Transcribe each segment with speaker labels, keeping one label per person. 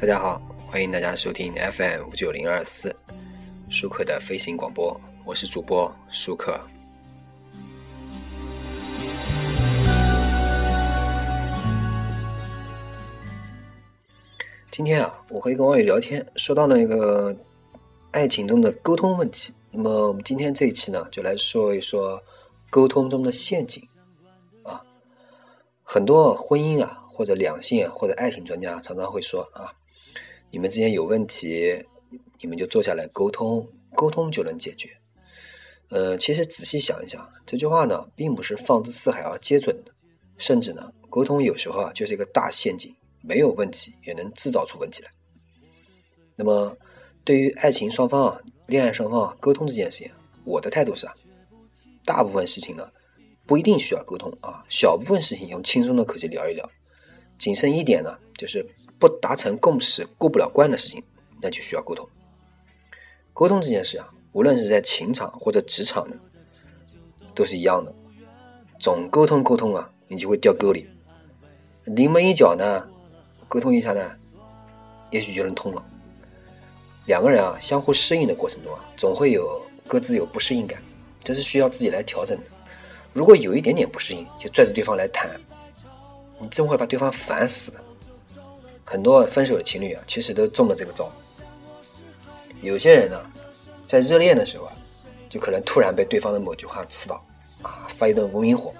Speaker 1: 大家好，欢迎大家收听 FM 五九零二四舒克的飞行广播，我是主播舒克。今天啊，我和一个网友聊天，说到那个爱情中的沟通问题。那么我们今天这一期呢，就来说一说沟通中的陷阱啊。很多婚姻啊，或者两性啊，或者爱情专家常常会说啊。你们之间有问题，你们就坐下来沟通，沟通就能解决。呃，其实仔细想一想，这句话呢，并不是放之四海而皆准的，甚至呢，沟通有时候啊，就是一个大陷阱，没有问题也能制造出问题来。那么，对于爱情双方啊，恋爱双方啊，沟通这件事情，我的态度是啊，大部分事情呢，不一定需要沟通啊，小部分事情用轻松的口气聊一聊。谨慎一点呢，就是。不达成共识、过不了关的事情，那就需要沟通。沟通这件事啊，无论是在情场或者职场呢，都是一样的。总沟通沟通啊，你就会掉沟里。临门一脚呢，沟通一下呢，也许就能通了。两个人啊，相互适应的过程中啊，总会有各自有不适应感，这是需要自己来调整的。如果有一点点不适应，就拽着对方来谈，你真会把对方烦死的。很多分手的情侣啊，其实都中了这个招。有些人呢，在热恋的时候啊，就可能突然被对方的某句话刺到，啊，发一顿无名火。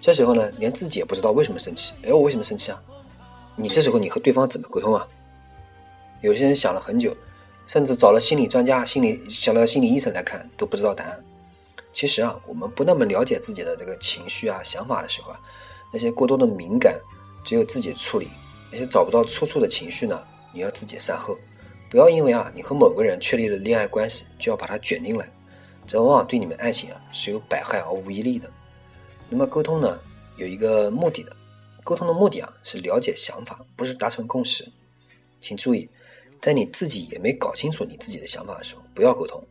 Speaker 1: 这时候呢，连自己也不知道为什么生气。哎，我为什么生气啊？你这时候你和对方怎么沟通啊？有些人想了很久，甚至找了心理专家、心理想了心理医生来看，都不知道答案。其实啊，我们不那么了解自己的这个情绪啊、想法的时候啊，那些过多的敏感，只有自己处理。那些找不到出处的情绪呢？你要自己善后，不要因为啊你和某个人确立了恋爱关系，就要把他卷进来，这往往对你们爱情啊是有百害而无一利的。那么沟通呢，有一个目的的，沟通的目的啊是了解想法，不是达成共识。请注意，在你自己也没搞清楚你自己的想法的时候，不要沟通。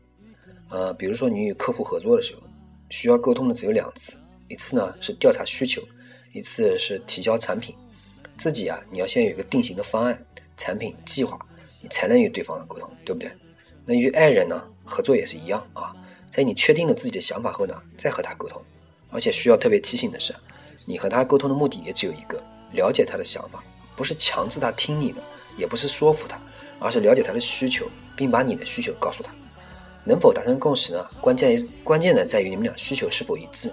Speaker 1: 呃，比如说你与客户合作的时候，需要沟通的只有两次，一次呢是调查需求，一次是提交产品。自己啊，你要先有一个定型的方案、产品计划，你才能与对方沟通，对不对？那与爱人呢，合作也是一样啊。在你确定了自己的想法后呢，再和他沟通。而且需要特别提醒的是，你和他沟通的目的也只有一个：了解他的想法，不是强制他听你的，也不是说服他，而是了解他的需求，并把你的需求告诉他。能否达成共识呢？关键关键的在于你们俩需求是否一致。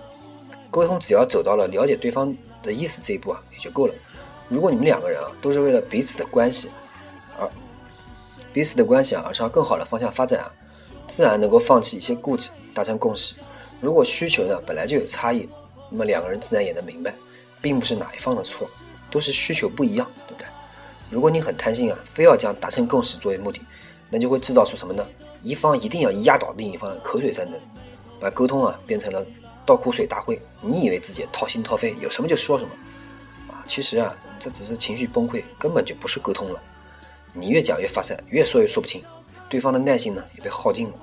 Speaker 1: 沟通只要走到了了解对方的意思这一步啊，也就够了。如果你们两个人啊都是为了彼此的关系，而彼此的关系啊而朝更好的方向发展啊，自然能够放弃一些顾忌，达成共识。如果需求呢本来就有差异，那么两个人自然也能明白，并不是哪一方的错，都是需求不一样，对不对？如果你很贪心啊，非要将达成共识作为目的，那就会制造出什么呢？一方一定要压倒另一方的口水战争，把沟通啊变成了倒苦水大会。你以为自己掏心掏肺，有什么就说什么。啊其实啊，这只是情绪崩溃，根本就不是沟通了。你越讲越发散，越说越说不清，对方的耐心呢也被耗尽了。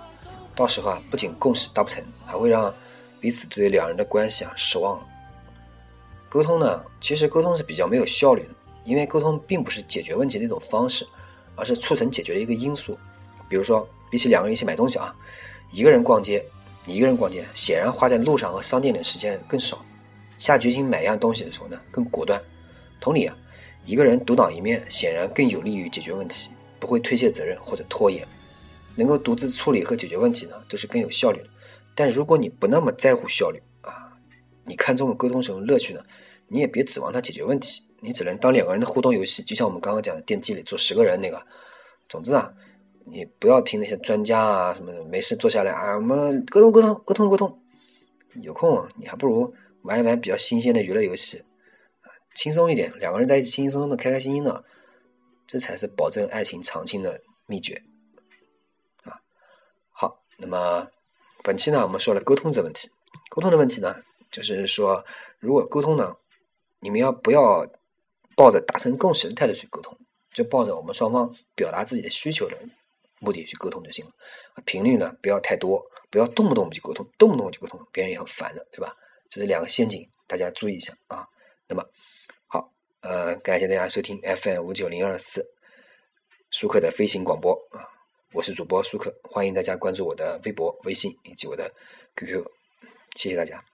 Speaker 1: 到时候啊，不仅共识达不成，还会让彼此对两人的关系啊失望了。沟通呢，其实沟通是比较没有效率的，因为沟通并不是解决问题的一种方式，而是促成解决的一个因素。比如说，比起两个人一起买东西啊，一个人逛街，你一个人逛街，显然花在路上和商店里的时间更少，下决心买一样东西的时候呢更果断。同理啊，一个人独当一面，显然更有利于解决问题，不会推卸责任或者拖延，能够独自处理和解决问题呢，都是更有效率的。但如果你不那么在乎效率啊，你看中了沟通时候乐趣呢，你也别指望他解决问题，你只能当两个人的互动游戏，就像我们刚刚讲的电梯里坐十个人那个。总之啊，你不要听那些专家啊什么的，没事坐下来啊，我们沟通沟通沟通沟通，有空你还不如玩一玩比较新鲜的娱乐游戏。轻松一点，两个人在一起轻轻松松的、开开心心的，这才是保证爱情长青的秘诀啊！好，那么本期呢，我们说了沟通这问题。沟通的问题呢，就是说，如果沟通呢，你们要不要抱着达成共识的态度去沟通？就抱着我们双方表达自己的需求的目的去沟通就行了。频率呢，不要太多，不要动不动就沟通，动不动就沟通，别人也很烦的，对吧？这是两个陷阱，大家注意一下啊。那么好。呃，感谢大家收听 FM 五九零二四。舒克的飞行广播啊，我是主播舒克，欢迎大家关注我的微博、微信以及我的 QQ，谢谢大家。